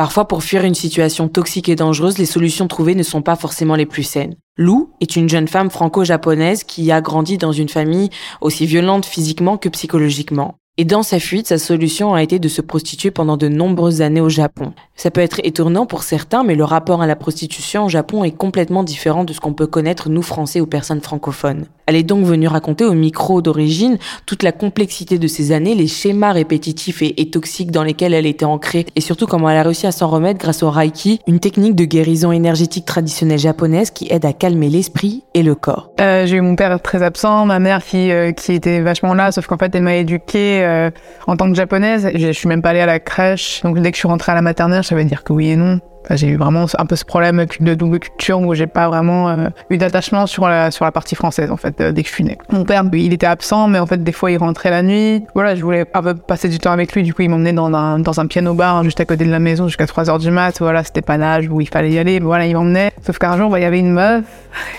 Parfois, pour fuir une situation toxique et dangereuse, les solutions trouvées ne sont pas forcément les plus saines. Lou est une jeune femme franco-japonaise qui a grandi dans une famille aussi violente physiquement que psychologiquement. Et dans sa fuite, sa solution a été de se prostituer pendant de nombreuses années au Japon. Ça peut être étonnant pour certains, mais le rapport à la prostitution au Japon est complètement différent de ce qu'on peut connaître nous Français ou personnes francophones. Elle est donc venue raconter au micro d'origine toute la complexité de ces années, les schémas répétitifs et, toxiques dans lesquels elle était ancrée, et surtout comment elle a réussi à s'en remettre grâce au Reiki, une technique de guérison énergétique traditionnelle japonaise qui aide à calmer l'esprit et le corps. Euh, j'ai eu mon père très absent, ma mère qui, euh, qui était vachement là, sauf qu'en fait elle m'a éduquée euh, en tant que japonaise. Je, suis même pas allée à la crèche, donc dès que je suis rentrée à la maternelle, ça veut dire que oui et non. j'ai eu vraiment un peu ce problème de double culture où j'ai pas vraiment euh, eu d'attachement sur la, partie française en fait euh, dès que je suis née. Mon père, il était absent, mais en fait des fois il rentrait la nuit. Voilà, je voulais un peu passer du temps avec lui, du coup il m'emmenait dans un, piano bar hein, juste à côté de la maison jusqu'à 3 heures du mat. Voilà, c'était pas l'âge où il fallait y aller, voilà, il m'emmenait. Sauf qu'un jour, bah, il y avait une meuf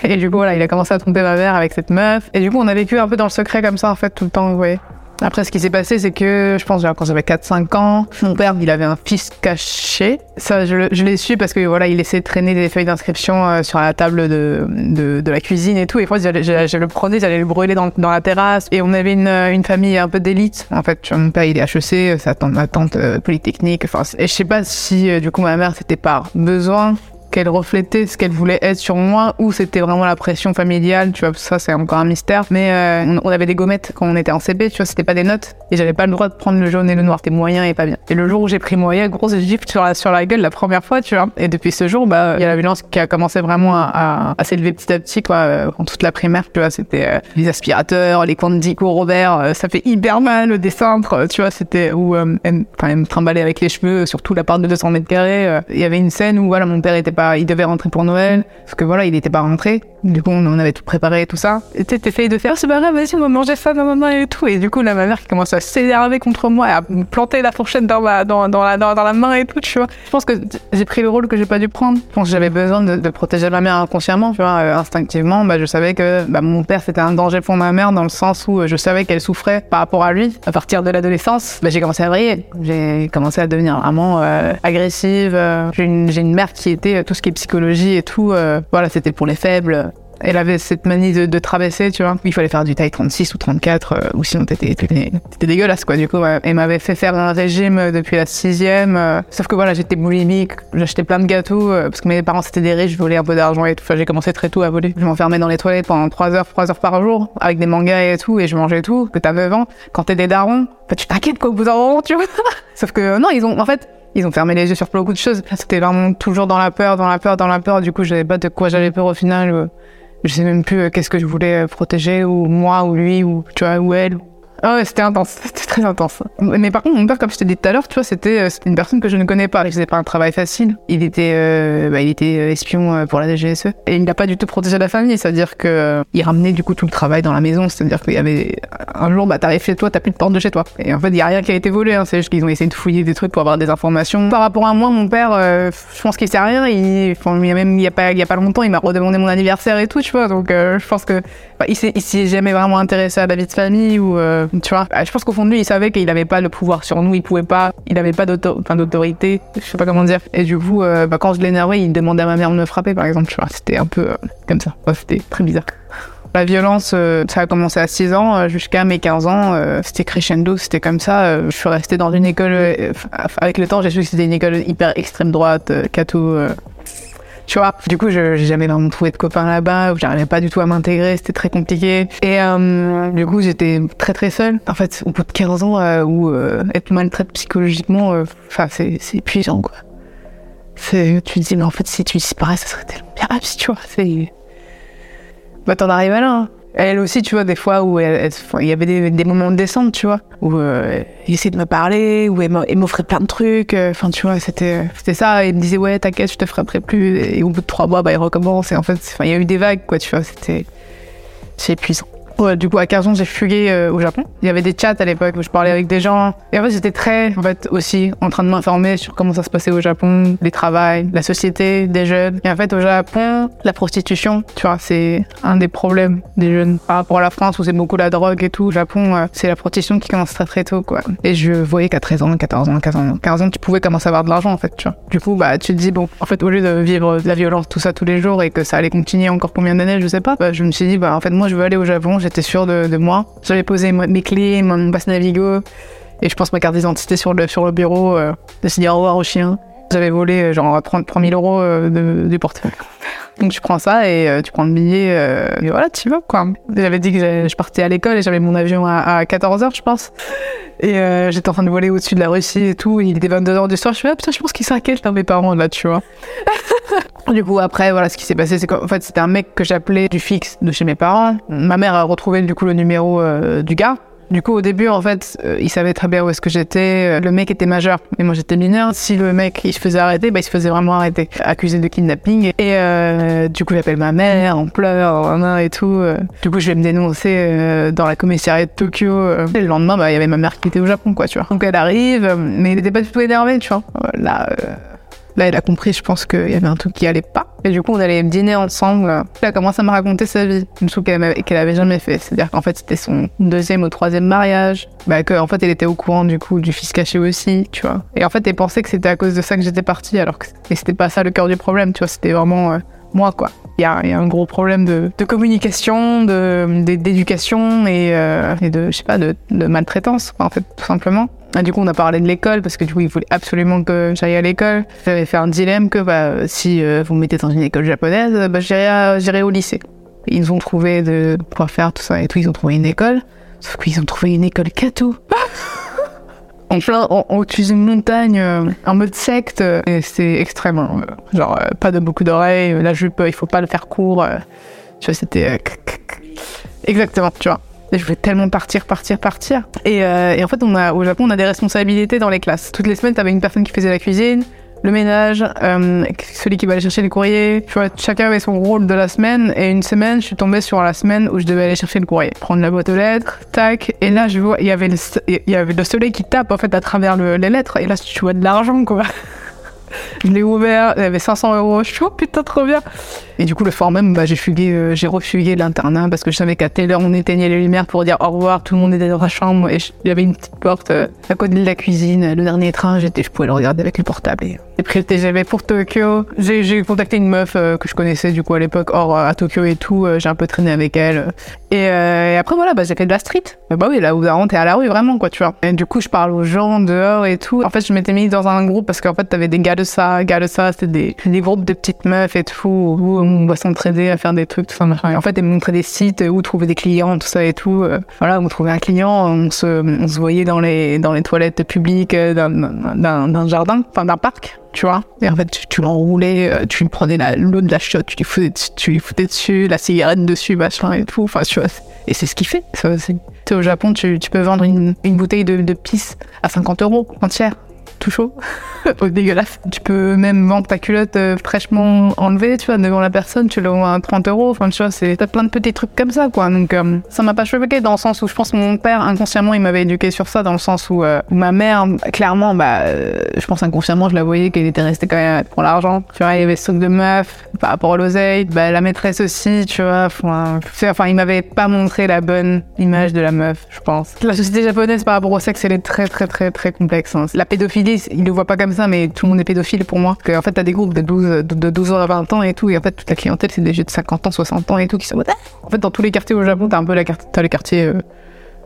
et du coup voilà, il a commencé à tromper ma mère avec cette meuf et du coup on a vécu un peu dans le secret comme ça en fait tout le temps, vous voyez. Après, ce qui s'est passé, c'est que je pense quand j'avais 4-5 ans, mon père, il avait un fils caché. Ça, je, l'ai su parce que voilà, il laissait traîner des feuilles d'inscription euh, sur la table de, de, la cuisine et tout. Et fois, je, je, le prenais, j'allais le brûler dans, dans, la terrasse. Et on avait une, une famille un peu d'élite. En fait, mon père, il est HEC, sa tante, ma tante euh, polytechnique. Enfin, et je sais pas si, euh, du coup, ma mère, c'était par besoin qu'elle reflétait ce qu'elle voulait être sur moi ou c'était vraiment la pression familiale, tu vois, ça c'est encore un mystère. Mais euh, on avait des gommettes quand on était en CP, tu vois, c'était pas des notes et j'avais pas le droit de prendre le jaune et le noir, c'était moyen et pas bien. Et le jour où j'ai pris moyen, grosse gifle sur la, gueule la première fois, tu vois. Et depuis ce jour, bah, il y a la violence qui a commencé vraiment à, s'élever petit à petit, quoi, euh, en toute la primaire, tu vois, c'était euh, les aspirateurs, les Dico Robert, ça fait hyper mal, des cintres, tu vois, c'était où, enfin, elle me trimballait avec les cheveux, surtout la part de 200 mètres carrés. Il y avait une scène où, voilà, mon père était pas il devait rentrer pour Noël, parce que voilà, il n'était pas rentré. Du coup, on avait tout préparé et tout ça. Et tu essayes de faire, c'est pas grave, vas-y, on va manger ça, maman et tout. Et du coup, là, ma mère qui commence à s'énerver contre moi, et à me planter la fourchette dans, ma, dans, dans, la, dans, la main et tout, tu vois. Je pense que j'ai pris le rôle que j'ai pas dû prendre. Je pense que j'avais besoin de, protéger ma mère inconsciemment, tu vois, euh, instinctivement. Bah, je savais que bah, mon père, c'était un danger pour ma mère dans le sens où euh, je savais qu'elle souffrait par rapport à lui. À partir de l'adolescence, bah, j'ai commencé à vriller. J'ai commencé à devenir vraiment euh, agressive. J'ai une, une, mère qui était tout ce qui est psychologie et tout. voilà, c'était pour les faibles elle avait cette manie de, de traverser, tu vois. Il fallait faire du taille 36 ou 34, euh, ou sinon t'étais, dégueulasse, quoi. Du coup, elle m'avait fait faire un régime depuis la sixième. Euh, sauf que voilà, j'étais boulimique, j'achetais plein de gâteaux, euh, parce que mes parents c'était des riches, je volais un peu d'argent et tout. Enfin, j'ai commencé très tôt à voler. Je m'enfermais dans les toilettes pendant 3 heures, 3 heures par jour, avec des mangas et tout, et je mangeais tout. Que 9 ans, quand t'es des darons, tu t'inquiètes quoi, au bout d'un moment, tu vois. Sauf que non, ils ont, en fait, ils ont fermé les yeux sur beaucoup de choses. C'était vraiment toujours dans la peur, dans la peur, dans la peur. Du coup, je savais pas de quoi j'avais peur au final. Je sais même plus euh, qu'est-ce que je voulais euh, protéger, ou moi, ou lui, ou tu vois, ou elle. Ah ouais, c'était intense, c'était très intense. Mais par contre, mon père, comme je t'ai dit tout à l'heure, tu vois, c'était euh, une personne que je ne connais pas. Il faisait pas un travail facile. Il était, euh, bah, il était euh, espion pour la DGSE et il n'a pas du tout protégé la famille. C'est-à-dire que il ramenait du coup tout le travail dans la maison. C'est-à-dire qu'il y avait un jour, bah t'arrives chez toi, t'as plus de porte de chez toi. Et en fait, il y a rien qui a été volé. Hein. C'est juste qu'ils ont essayé de fouiller des trucs pour avoir des informations. Par rapport à moi, mon père, je pense qu'il sait rien. Il, enfin, il y a même, il y a pas, il y a pas longtemps, il m'a redemandé mon anniversaire et tout, tu vois. Donc, je pense que bah, il s'est jamais vraiment intéressé à la vie de famille ou tu vois. Bah, je pense qu'au fond de lui, il savait qu'il n'avait pas le pouvoir sur nous, il pouvait pas, il n'avait pas d'autorité, je sais pas comment dire. Et du coup, euh, bah, quand je l'énervais, il demandait à ma mère de me frapper, par exemple, tu vois. C'était un peu euh, comme ça. c'était très bizarre. La violence, euh, ça a commencé à 6 ans jusqu'à mes 15 ans. c'était crescendo, c'était comme ça. je suis restée dans une école. avec le temps, j'ai su que c'était une école hyper extrême droite, catho. Tu vois, du coup, je j'ai jamais vraiment trouvé de copains là-bas, j'arrivais pas du tout à m'intégrer, c'était très compliqué. Et euh, du coup, j'étais très très seule. En fait, au bout de 15 ans, euh, où euh, être maltraité psychologiquement, euh, enfin, c'est épuisant, quoi. Tu te dis, mais en fait, si tu disparais, ça serait tellement bien, tu vois. C'est. Bah, t'en arrives à là. Hein. Elle aussi, tu vois, des fois où il y avait des, moments de descente, tu vois, où euh, essayait de me parler, où elle m'offrait plein de trucs. Euh, enfin, tu vois, c'était c'était ça. il me disait, ouais, t'inquiète, je te frapperai plus. Et au bout de trois mois, bah, il recommence. Et en fait, il y a eu des vagues, quoi, tu vois, c'était. C'est épuisant du coup, à 15 ans, j'ai fugué euh, au Japon. Il y avait des chats à l'époque où je parlais avec des gens. Et en fait, j'étais très, en fait, aussi en train de m'informer sur comment ça se passait au Japon, les travails, la société, des jeunes. Et en fait, au Japon, la prostitution, tu vois, c'est un des problèmes des jeunes. Par rapport à la France où c'est beaucoup la drogue et tout, au Japon, euh, c'est la prostitution qui commence très très tôt, quoi. Et je voyais qu'à 13 ans, 14 ans, 15 ans, 15 ans, tu pouvais commencer à avoir de l'argent, en fait, tu vois. Du coup, bah, tu te dis, bon, en fait, au lieu de vivre la violence, tout ça tous les jours et que ça allait continuer encore combien d'années, je sais pas, bah, je me suis dit, bah, en fait, moi, je veux aller au Japon, j'étais sûre de, moi. J'avais posé mes clés, mon passe Navigo et je pense ma carte d'identité sur le, bureau, euh, de dire au revoir au chien. J'avais volé euh, genre 30, 3000 euros euh, du portefeuille. Donc tu prends ça et euh, tu prends le billet et voilà, tu vas quoi. J'avais dit que je partais à l'école et j'avais mon avion à, 14h je pense. Et j'étais en train de voler au-dessus de la Russie et tout. Il était 22h du soir. Je me suis dit, ah, putain, je pense qu'il s'inquiète dans mes parents là, tu vois. du coup, après, voilà, ce qui s'est passé, c'est qu'en fait, c'était un mec que j'appelais du fixe de chez mes parents. Ma mère a retrouvé du coup le numéro du gars. Du coup, au début, en fait, euh, il savait très bien où est-ce que j'étais. Le mec était majeur et moi j'étais mineur. Si le mec il se faisait arrêter, bah, il se faisait vraiment arrêter, accusé de kidnapping. Et euh, du coup, j'appelle ma mère, on pleure, et tout. Euh. Du coup, je vais me dénoncer dans la commissariat de Tokyo. Et le lendemain, bah, il y avait ma mère qui était au Japon, quoi, tu vois. Donc elle arrive, mais il n'était pas du tout énervé, tu vois. Là. Là, elle a compris, je pense qu'il y avait un truc qui allait pas. Et du coup, on allait dîner ensemble. Elle a commencé à me raconter sa vie, une chose qu'elle avait jamais fait. C'est-à-dire qu'en fait, c'était son deuxième ou troisième mariage. Bah, qu'en fait, elle était au courant du coup du fils caché aussi, tu vois. Et en fait, elle pensait que c'était à cause de ça que j'étais partie, alors que c'était pas ça le cœur du problème, tu vois. C'était vraiment euh, moi, quoi. Il y, a, un gros problème de, communication, d'éducation et, euh, et, de, je sais pas, de, de maltraitance, en fait, tout simplement. Ah, du coup, on a parlé de l'école parce que du coup, il voulait absolument que j'aille à l'école. J'avais fait un dilemme que bah, si euh, vous me mettez dans une école japonaise, bah, j'irai au lycée. Ils ont trouvé de quoi faire tout ça et tout. Ils ont trouvé une école. Sauf qu'ils ont trouvé une école Kato. en plein, au-dessus d'une montagne, euh, en mode secte. Et c'est extrêmement. Euh, genre, pas de beaucoup d'oreilles. La jupe, il faut pas le faire court. tu vois, c'était. Exactement, tu vois. Je voulais tellement partir, partir, partir. Et, euh, et, en fait, on a, au Japon, on a des responsabilités dans les classes. Toutes les semaines, t'avais une personne qui faisait la cuisine, le ménage, euh, celui qui va aller chercher les courriers. Tu vois, chacun avait son rôle de la semaine. Et une semaine, je suis tombée sur la semaine où je devais aller chercher le courrier. Prendre la boîte aux lettres, tac. Et là, je vois, il y avait le, soleil qui tape, en fait, à travers le, les lettres. Et là, tu vois de l'argent, quoi. Je l'ai ouvert, il y avait 500 euros. Je suis, oh putain, trop bien. Et du coup, le soir même, bah, j'ai fugué, euh, j'ai refugué l'internat parce que je savais qu'à telle heure, on éteignait les lumières pour dire au revoir. Tout le monde était dans la chambre et il y avait une petite porte euh, à côté de la cuisine. Le dernier train, j'étais, je pouvais le regarder avec le portable. Et j'ai pris le pour Tokyo. J'ai contacté une meuf euh, que je connaissais du coup à l'époque, hors à Tokyo et tout. j'ai un peu traîné avec elle. Et, après, voilà, bah, j'ai fait de la street. Bah oui, là où t'es à la rue vraiment, quoi, tu vois. Et du coup, je parle aux gens dehors et tout. En fait, je m'étais mis dans un groupe parce qu'en fait, t'avais des gars de ça, gars de ça. C'était des, groupes de petites meufs et tout on va s'entraider à faire des trucs, tout ça. Et en fait, elle me montrait des sites où trouver des clients, tout ça et tout. Euh, voilà, on trouvait un client, on se, voyait dans les, dans les toilettes publiques euh, d'un jardin, enfin d'un parc, tu vois. Et en fait, tu, l'enroulais, euh, tu prenais l'eau de la shot, tu lui foutais, tu lui foutais dessus, la cigarette dessus, machin et tout. Enfin, tu vois. Et c'est ce qu'il fait. Ça, au Japon, tu, tu, peux vendre une, une bouteille de, de pisse à 50 euros entière tout chaud, dégueulasse. Tu peux même vendre ta culotte euh, fraîchement enlevée, tu vois, devant la personne, tu le vends à 30 euros. Enfin, tu vois, c'est, t'as plein de petits trucs comme ça, quoi. Donc, euh, ça m'a pas choqué dans le sens où je pense que mon père, inconsciemment, il m'avait éduqué sur ça, dans le sens où, euh, ma mère, clairement, bah, je pense inconsciemment, je la voyais qu'elle était restée quand même pour l'argent. Tu vois, il y avait ce truc de meuf par rapport à l'oseille, bah, la maîtresse aussi, tu vois. Enfin, enfin il m'avait pas montré la bonne image de la meuf, je pense. La société japonaise par rapport au sexe, elle est très, très, très, très complexe. Hein. La pédophilie, il le voit pas comme ça, mais tout le monde est pédophile pour moi. Que, en fait, t'as des groupes de 12, de 12 ans à 20 ans et tout, et en fait, toute la clientèle, c'est des jeux de 50 ans, 60 ans et tout qui sont. En fait, dans tous les quartiers au Japon, t'as un peu la carte, t'as les quartiers euh,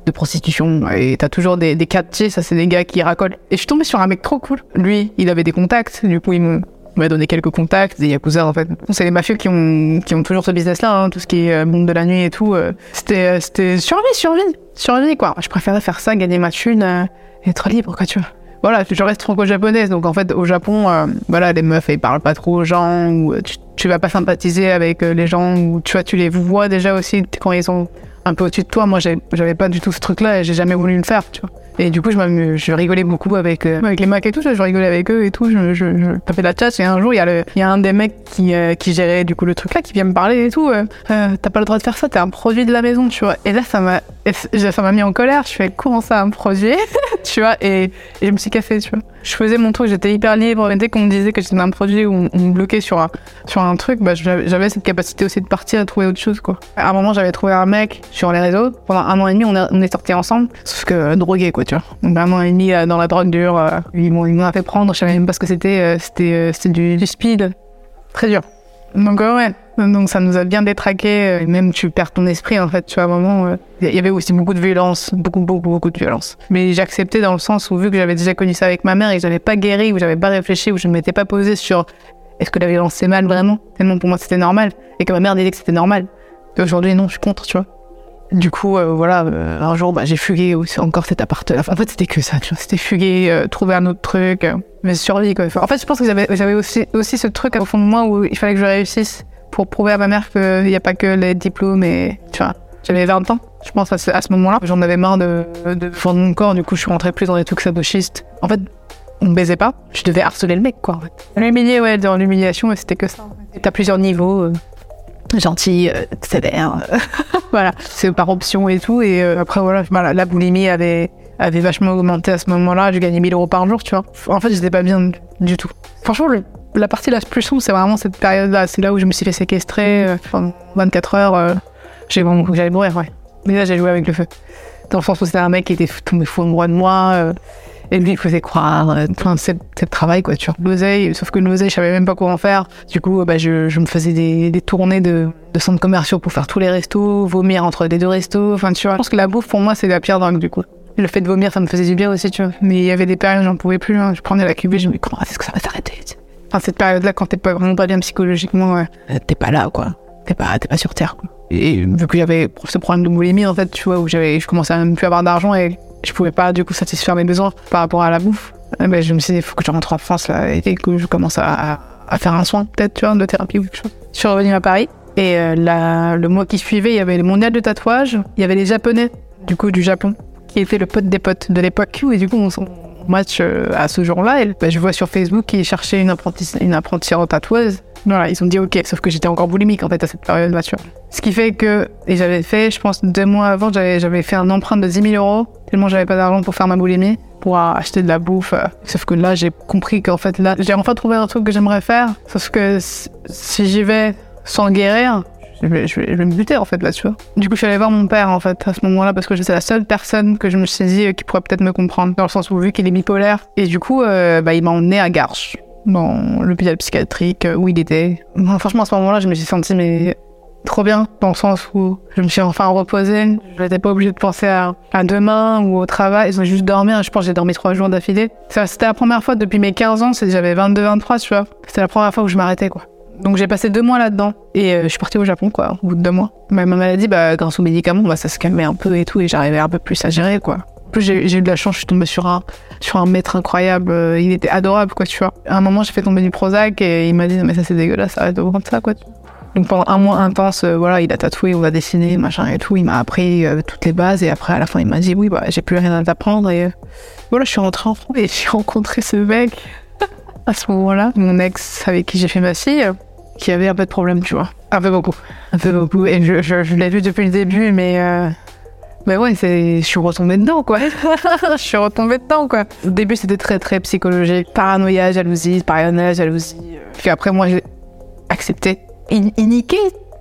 de prostitution, et t'as toujours des, des quartiers, ça, c'est des gars qui racolent. Et je suis tombée sur un mec trop cool. Lui, il avait des contacts, du coup, il m'a donné quelques contacts, des yakuza en fait. C'est les mafieux qui ont, qui ont toujours ce business-là, hein, tout ce qui est euh, monde de la nuit et tout. Euh. c'était, c'était survie, survie, survie quoi. Je préférais faire ça, gagner ma thune, être libre quoi, tu vois voilà, je reste franco-japonaise, donc en fait au Japon, euh, voilà, les meufs elles parlent pas trop aux gens, ou euh, tu, vas pas sympathiser avec euh, les gens, ou tu vois, tu les vois déjà aussi quand ils sont un peu au-dessus de toi. Moi, j'avais pas du tout ce truc-là et j'ai jamais voulu le faire, tu vois. Et du coup, je, rigolais beaucoup avec, avec les mecs et tout, je rigolais avec eux et tout, je, je, je de la chat. Et un jour, il y, a un des mecs qui, qui gérait du coup le truc là, qui vient me parler et tout. t'as pas le droit de faire ça, t'es un produit de la maison, tu vois. Et là, ça m'a mis en colère. Je fais comment ça un produit, tu vois, et, et, je me suis cassée, tu vois. Je faisais mon truc, j'étais hyper libre. Mais dès qu'on me disait que j'étais un produit ou on, me bloquait sur un, truc, bah, j'avais cette capacité aussi de partir et trouver autre chose, quoi. À un moment, j'avais trouvé un mec sur les réseaux. Pendant un an et demi, on, on est sortis ensemble, sauf que drogué, quoi. Tu. Donc, un an et demi euh, dans la drogue dure, euh, ils m'ont fait prendre, je savais même pas ce que c'était, euh, c'était du, du speed. Très dur. Donc, ouais. Donc, ça nous a bien détraqué, même tu perds ton esprit, en fait, tu vois, à un moment. Il y avait aussi beaucoup de violence, beaucoup, beaucoup, beaucoup de violence. Mais j'acceptais dans le sens où, vu que j'avais déjà connu ça avec ma mère et que j'avais pas guéri, ou j'avais pas réfléchi, ou je ne m'étais pas posé sur est-ce que la violence c'est mal vraiment? Tellement pour moi c'était normal, et que ma mère disait que c'était normal. Et aujourd'hui, non, je suis contre, tu vois. Du coup, euh, voilà, euh, un jour, bah, j'ai fugué encore cet appart-là. Enfin, en fait, c'était que ça. C'était fuguer, euh, trouver un autre truc, mais survie, quoi. Enfin, en fait, je pense que j'avais, aussi, ce truc au fond de moi où il fallait que je réussisse pour prouver à ma mère qu'il n'y a pas que les diplômes et, tu vois. J'avais 20 ans, je pense, à ce, moment-là. J'en avais marre de, de fondre mon corps, du coup, je suis rentrée plus dans des trucs sadochistes. En fait, on baisait pas, je devais harceler le mec, quoi, en fait. L'humilier, ouais, dans l'humiliation, c'était que ça. T'as plusieurs niveaux. Euh, gentil, euh, sévère. euh, voilà, c'est par option et tout. Et euh, après, voilà, la boulimie avait, avait vachement augmenté à ce moment-là. Je gagnais 1000 euros par jour, tu vois. En fait, j'étais pas bien du tout. Franchement, la partie la plus sombre, c'est vraiment cette période-là. C'est là où je me suis fait séquestrer. euh, pendant 24 heures, euh, j'ai j'allais mourir, ouais. Mais là, j'ai joué avec le feu. Dans le sens où c'était un mec qui était tombé fou amoureux de moi. Et lui, il faisait croire, euh, enfin, c'est le travail, quoi, tu vois. L'oseille, sauf que l'oseille, je savais même pas quoi en faire. Du coup, bah, je, me faisais des, tournées de, de centres commerciaux pour faire tous les restos, vomir entre les deux restos. Enfin, tu vois, je pense que la bouffe, pour moi, c'est la pire drogue, du coup. Le fait de vomir, ça me faisait du bien aussi, tu vois. Mais il y avait des périodes où j'en pouvais plus. hein. Je prenais la cuvée, je me disais, comment est-ce que ça va s'arrêter. Enfin, cette période-là, quand t'es pas vraiment pas bien psychologiquement, ouais, euh, t'es pas là, quoi. T'es pas, pas sur Terre, quoi. Et vu que j'avais ce problème de boulimie, en fait, tu vois, où j'avais, je commençais à même plus avoir d'argent et je pouvais pas, du coup, satisfaire mes besoins par rapport à la bouffe. Eh ben, je me suis dit, il faut que je rentre en France, là, et que je commence à, faire un soin, peut-être, tu vois, de thérapie ou quelque chose. Je suis revenue à Paris. Et euh, le mois qui suivait, il y avait le mondial de tatouage, il y avait les Japonais, du coup, du Japon, qui étaient le pote des potes de l'époque. Et du coup, on match euh, à ce jour-là. Et bah, je vois sur Facebook qu'ils cherchaient une apprentie, une apprentie en tatoueuse. Voilà, ils ont dit ok, sauf que j'étais encore boulimique en fait à cette période-là, tu vois. Ce qui fait que, et j'avais fait, je pense, deux mois avant, j'avais fait un emprunt de 10 000 euros, tellement j'avais pas d'argent pour faire ma boulimie, pour acheter de la bouffe. euh. Sauf que là, j'ai compris qu'en fait, là, j'ai enfin trouvé un truc que j'aimerais faire, sauf que si j'y vais sans guérir, je vais, me buter en fait là, tu vois. Du coup, je suis allée voir mon père en fait à ce moment-là parce que c'est la seule personne que je me suis dit euh, qui pourrait peut-être me comprendre, dans le sens où vu qu'il est bipolaire. Et du coup, euh, bah, il m'a emmené à Garches, dans l'hôpital psychiatrique euh, où il était. Franchement, à ce moment-là, je me suis sentie mais trop bien, dans le sens où je me suis enfin reposée. Je n'étais pas obligée de penser à, demain ou au travail. Ils ont juste dormir. Je pense que j'ai dormi trois jours d'affilée. C'était la première fois depuis mes 15 ans, j'avais 22-23, tu vois. C'était la première fois où je m'arrêtais, quoi. Donc j'ai passé deux mois là-dedans et euh, je suis partie au Japon quoi, au bout de deux mois. Ma, ma maladie, bah, grâce aux médicaments, bah, ça se calmait un peu et tout et j'arrivais un peu plus à gérer quoi. En plus j'ai eu de la chance, je suis tombée sur un, sur un maître incroyable, euh, il était adorable quoi tu vois. À un moment j'ai fait tomber du Prozac et il m'a dit mais ça c'est dégueulasse, arrête de prendre ça quoi. Donc pendant un mois intense, euh, voilà, il a tatoué, on a dessiné, machin et tout, il m'a appris euh, toutes les bases et après à la fin il m'a dit oui bah j'ai plus rien à t'apprendre et voilà je suis rentrée en France et j'ai rencontré ce mec à ce moment-là, mon ex avec qui j'ai fait ma fille, qui avait un peu de problème, tu vois. Un peu beaucoup. Un peu beaucoup. Et je, je, l'ai vu depuis le début, mais. Euh... Mais ouais, je suis retombée dedans, quoi. je suis retombée dedans, quoi. Au début, c'était très, très psychologique. Paranoïa, jalousie, paranoïa, jalousie. Puis après, moi, j'ai accepté.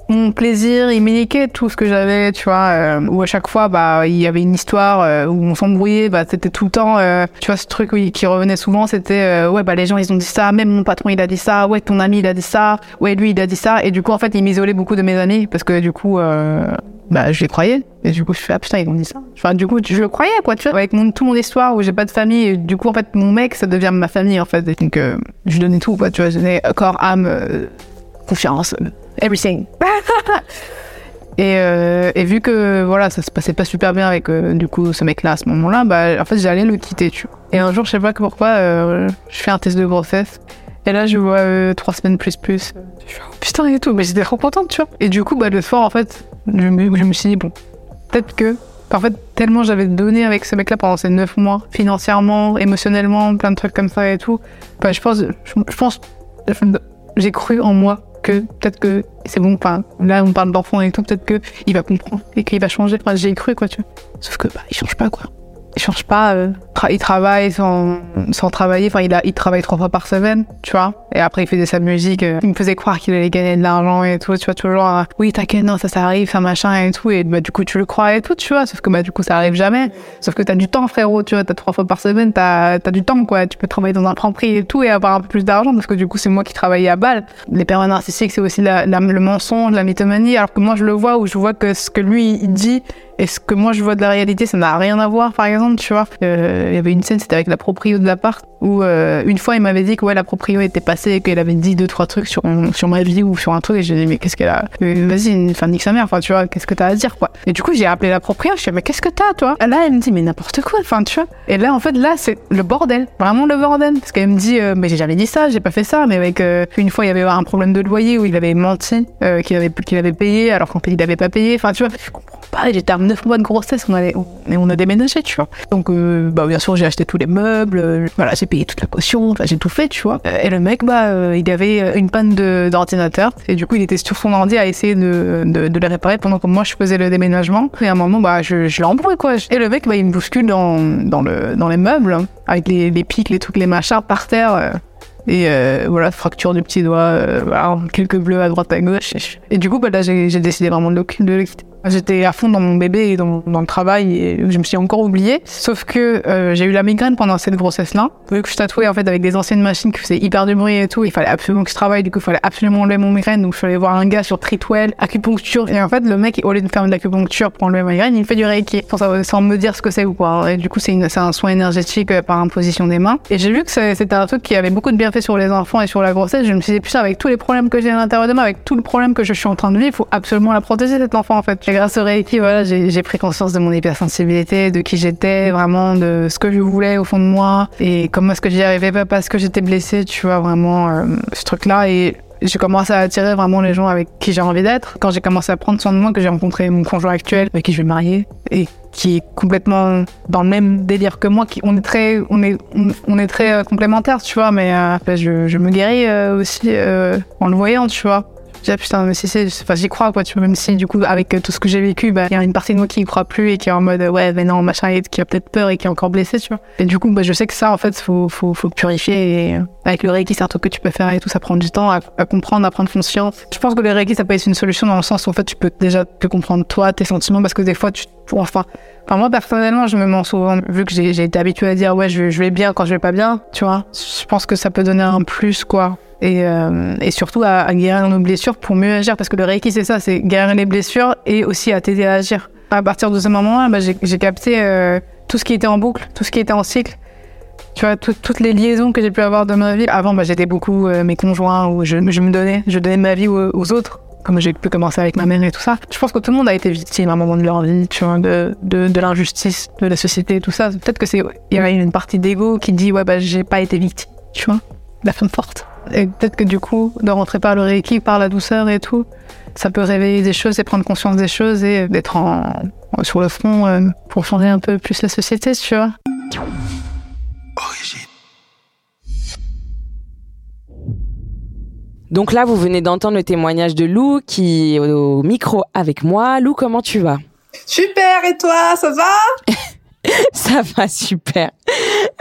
Mon plaisir, il m'iniquait tout ce que j'avais, tu vois. euh, où à chaque fois, bah, il y avait une histoire euh, où on s'embrouillait, bah, c'était tout le temps, euh, tu vois, ce truc qui revenait souvent, c'était, euh, ouais, bah, les gens, ils ont dit ça, même mon patron, il a dit ça, ouais, ton ami, il a dit ça, ouais, lui, il a dit ça. Et du coup, en fait, il m'isolait beaucoup de mes amis, parce que du coup, bah, je les croyais. Et du coup, je fais, ah putain, ils ont dit ça. Enfin, du coup, je le croyais, quoi, tu vois. Avec mon, toute mon histoire où j'ai pas de famille, et du coup, en fait, mon mec, ça devient ma famille, en fait. Et donc, je donnais tout, quoi, tu vois, je donnais corps, âme, confiance, everything. Et, euh, et vu que voilà, ça se passait pas super bien avec euh, du coup ce mec-là à ce moment-là, bah en fait j'allais le quitter, tu vois. Et un jour, je sais pas pourquoi, euh, je fais un test de grossesse. Et là, je vois trois semaines plus plus. Je fais, oh, putain et tout, mais j'étais trop contente, tu vois. Et du coup, bah le soir, en fait, je me, suis dit bon, peut-être que en fait, tellement j'avais donné avec ce mec-là pendant ces neuf mois, financièrement, émotionnellement, plein de trucs comme ça et tout. Bah, je pense, je, je pense, j'ai cru en moi que peut-être que c'est bon. Enfin, là, on parle d'enfant et tout, peut-être que il va comprendre et qu'il va changer. Enfin, j'ai cru quoi, tu vois. Sauf que bah, il change pas quoi. Il change pas. euh, il travaille sans, sans travailler. Enfin, il, a, il travaille trois fois par semaine, tu vois. Et après, il faisait sa musique. Euh, il me faisait croire qu'il allait gagner de l'argent et tout. Tu vois, toujours, euh, oui, t'inquiète, non, ça, ça arrive, ça machin et tout. Et bah, du coup, tu le crois et tout, tu vois. Sauf que bah, du coup, ça arrive jamais. Sauf que t'as du temps, frérot, tu vois. T'as trois fois par semaine, t'as as du temps, quoi. Tu peux travailler dans un grand prix et tout et avoir un peu plus d'argent parce que du coup, c'est moi qui travaillais à balle. Les personnes narcissiques, c'est aussi la, le mensonge, la mythomanie. Alors que moi, je le vois où je vois que ce que lui, il dit et ce que moi je vois de la réalité, ça n'a rien à voir, par exemple, tu vois. Euh, il y avait une scène, c'était avec la proprio de l'appart, où euh, une fois il m'avait dit que ouais, la proprio était passée et qu'elle avait dit deux, trois trucs sur, sur ma vie ou sur un truc, et j'ai dit, mais qu'est-ce qu'elle a. Euh, vas-y, enfin, nique sa mère, enfin, tu vois, qu'est-ce que t'as à dire, quoi. Et du coup, j'ai appelé la proprio, je suis mais qu'est-ce que t'as, toi? Là, elle me dit, mais n'importe quoi, enfin, tu vois. Et là, en fait, là, c'est le bordel, vraiment le bordel. Parce qu'elle me dit, mais j'ai jamais dit ça, j'ai pas fait ça, mais avec. une fois, il y avait un problème de loyer où il avait menti, qu'il avait, qu'il avait payé, alors qu'en fait, il avait pas payé, enfin, tu vois, je comprends pas, j'étais à 9 mois de grossesse, on, allait, on, on a déménagé, tu vois. Donc, euh, bah, bien sûr, j'ai acheté tous les meubles, euh, voilà, j'ai payé toute la caution, j'ai tout fait, tu vois. Et le mec, bah, euh, il avait une panne d'ordinateur, et du coup, il était sur son ordi à essayer de, de, le réparer pendant que moi, je faisais le déménagement. Et à un moment, bah, je, je l'embrouille, quoi. Et le mec, bah, il me bouscule dans, dans, le, dans les meubles, avec les, les pics, les trucs, les machins par terre. Et euh, voilà, fracture du petit doigt, euh, quelques bleus à droite à gauche. Et, du coup, bah, là, j'ai décidé vraiment de le quitter. J'étais à fond dans mon bébé et dans, le travail et je me suis encore oubliée. Sauf que euh, j'ai eu la migraine pendant cette grossesse-là. Vu que je tatouais en fait avec des anciennes machines qui faisaient hyper du bruit et tout, il fallait absolument que je travaille. Du coup, il fallait absolument enlever mon migraine. Donc, je suis allée voir un gars sur Tritwell, acupuncture. Et en fait, le mec, au lieu de faire de l'acupuncture pour enlever ma migraine, il fait du reiki sans, sans me dire ce que c'est ou quoi. Et du coup, c'est un soin énergétique euh, par imposition des mains. Et j'ai vu que c'était un truc qui avait beaucoup de bienfaits sur les enfants et sur la grossesse. Je me suis dit, putain, avec tous les problèmes que j'ai à l'intérieur de moi, avec tout le problème que je suis en train de vivre, il faut absolument la protéger, cet enfant, en fait grâce au Reiki, voilà, j'ai pris conscience de mon hypersensibilité, de qui j'étais, vraiment de ce que je voulais au fond de moi et comment est-ce que j'y arrivais pas parce que j'étais blessée, tu vois, vraiment euh, ce truc-là. Et j'ai commencé à attirer vraiment les gens avec qui j'ai envie d'être. Quand j'ai commencé à prendre soin de moi, que j'ai rencontré mon conjoint actuel avec qui je vais marier et qui est complètement dans le même délire que moi, qui on est très, on est, on, est très euh, complémentaires, tu vois. Mais euh, je, je, me guéris aussi en le voyant, tu vois ah, putain, mais si c'est, enfin, j'y crois, quoi, tu vois, même si, du coup, avec euh, tout ce que j'ai vécu, bah, il y a une partie de moi qui y croit plus et qui est en mode, ouais, mais non, machin, et qui a peut-être peur et qui est encore blessé, tu vois. Et du coup, bah, je sais que ça, en fait, faut, faut, purifier et, euh, avec le Reiki, c'est un truc que tu peux faire et tout, ça prend du temps à, comprendre, à prendre conscience. Je pense que le Reiki, ça peut être une solution dans le sens où, en fait, tu peux déjà te comprendre toi, tes sentiments, parce que des fois, tu, enfin, Enfin, moi, personnellement, je me mens souvent, vu que j'ai été habituée à dire, ouais, je, je vais bien quand je vais pas bien, tu vois. Je pense que ça peut donner un plus, quoi et, euh, et surtout à, guérir nos blessures pour mieux agir. Parce que le Reiki, c'est ça, c'est guérir les blessures et aussi à t'aider à agir. À partir de ce moment-là, bah, j'ai capté euh, tout ce qui était en boucle, tout ce qui était en cycle. Tu vois, toutes les liaisons que j'ai pu avoir dans ma vie. Avant, bah, j'étais beaucoup euh, mes conjoints, où je, me donnais, je donnais ma vie aux, autres comme j'ai pu commencer avec ma mère et tout ça. Je pense que tout le monde a été victime à un moment de leur vie, tu vois, de, de, de l'injustice de la société tout ça. Peut-être que c'est, il y a une partie d'ego qui dit, ouais, bah, j'ai pas été victime, tu vois, la femme forte. Et peut-être que du coup, de rentrer par le Reiki, par la douceur et tout, ça peut réveiller des choses et prendre conscience des choses et d'être en, sur le front euh, pour changer un peu plus la société, tu vois. Donc là, vous venez d'entendre le témoignage de Lou qui est au micro avec moi. Lou, comment tu vas? Super, et toi, ça va? Ça va super.